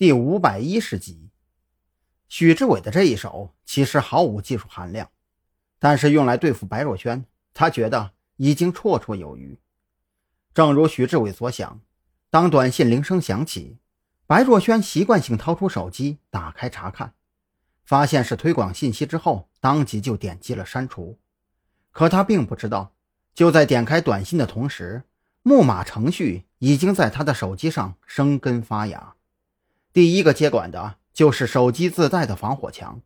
第五百一十集，许志伟的这一手其实毫无技术含量，但是用来对付白若萱，他觉得已经绰绰有余。正如许志伟所想，当短信铃声响起，白若萱习惯性掏出手机打开查看，发现是推广信息之后，当即就点击了删除。可他并不知道，就在点开短信的同时，木马程序已经在他的手机上生根发芽。第一个接管的就是手机自带的防火墙，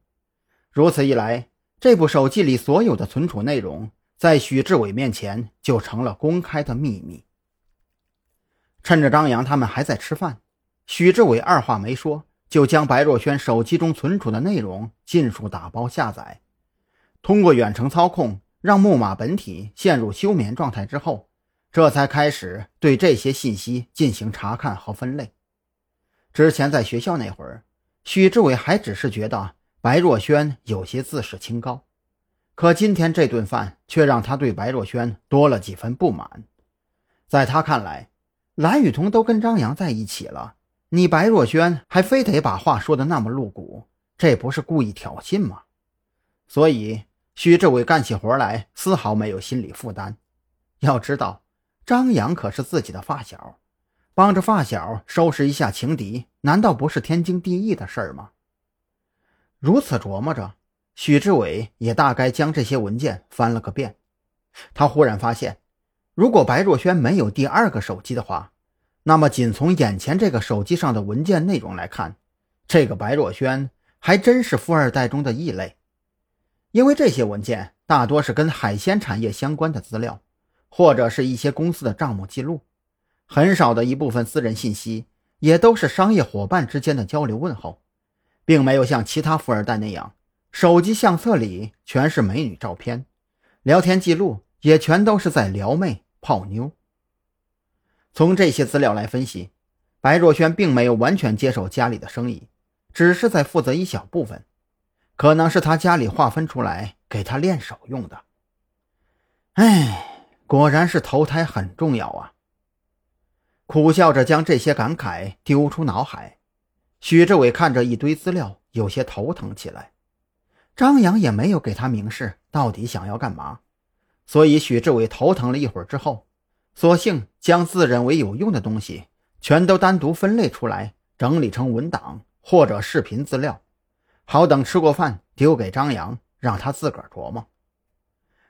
如此一来，这部手机里所有的存储内容，在许志伟面前就成了公开的秘密。趁着张扬他们还在吃饭，许志伟二话没说，就将白若萱手机中存储的内容尽数打包下载，通过远程操控，让木马本体陷入休眠状态之后，这才开始对这些信息进行查看和分类。之前在学校那会儿，许志伟还只是觉得白若萱有些自视清高，可今天这顿饭却让他对白若萱多了几分不满。在他看来，蓝雨桐都跟张扬在一起了，你白若萱还非得把话说的那么露骨，这不是故意挑衅吗？所以许志伟干起活来丝毫没有心理负担。要知道，张扬可是自己的发小。帮着发小收拾一下情敌，难道不是天经地义的事儿吗？如此琢磨着，许志伟也大概将这些文件翻了个遍。他忽然发现，如果白若萱没有第二个手机的话，那么仅从眼前这个手机上的文件内容来看，这个白若萱还真是富二代中的异类。因为这些文件大多是跟海鲜产业相关的资料，或者是一些公司的账目记录。很少的一部分私人信息，也都是商业伙伴之间的交流问候，并没有像其他富二代那样，手机相册里全是美女照片，聊天记录也全都是在撩妹泡妞。从这些资料来分析，白若萱并没有完全接手家里的生意，只是在负责一小部分，可能是他家里划分出来给他练手用的。哎，果然是投胎很重要啊！苦笑着将这些感慨丢出脑海，许志伟看着一堆资料，有些头疼起来。张扬也没有给他明示到底想要干嘛，所以许志伟头疼了一会儿之后，索性将自认为有用的东西全都单独分类出来，整理成文档或者视频资料，好等吃过饭丢给张扬，让他自个儿琢磨。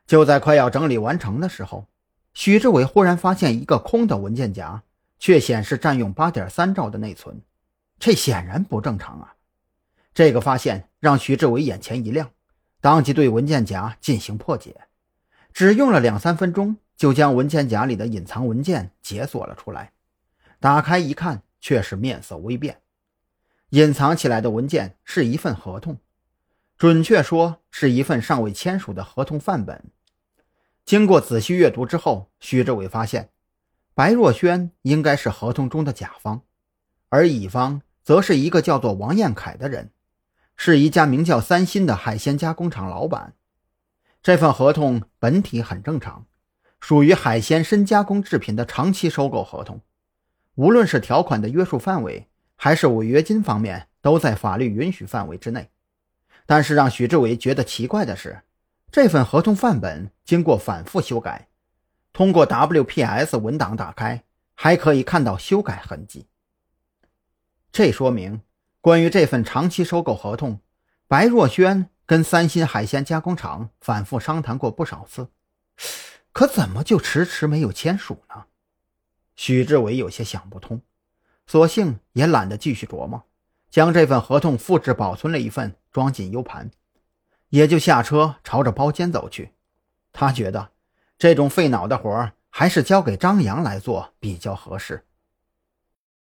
就在快要整理完成的时候，许志伟忽然发现一个空的文件夹。却显示占用八点三兆的内存，这显然不正常啊！这个发现让徐志伟眼前一亮，当即对文件夹进行破解，只用了两三分钟就将文件夹里的隐藏文件解锁了出来。打开一看，却是面色微变。隐藏起来的文件是一份合同，准确说是一份尚未签署的合同范本。经过仔细阅读之后，徐志伟发现。白若萱应该是合同中的甲方，而乙方则是一个叫做王彦凯的人，是一家名叫三星的海鲜加工厂老板。这份合同本体很正常，属于海鲜深加工制品的长期收购合同，无论是条款的约束范围，还是违约金方面，都在法律允许范围之内。但是让许志伟觉得奇怪的是，这份合同范本经过反复修改。通过 WPS 文档打开，还可以看到修改痕迹。这说明，关于这份长期收购合同，白若萱跟三星海鲜加工厂反复商谈过不少次，可怎么就迟迟没有签署呢？许志伟有些想不通，索性也懒得继续琢磨，将这份合同复制保存了一份，装进 U 盘，也就下车朝着包间走去。他觉得。这种费脑的活，还是交给张扬来做比较合适。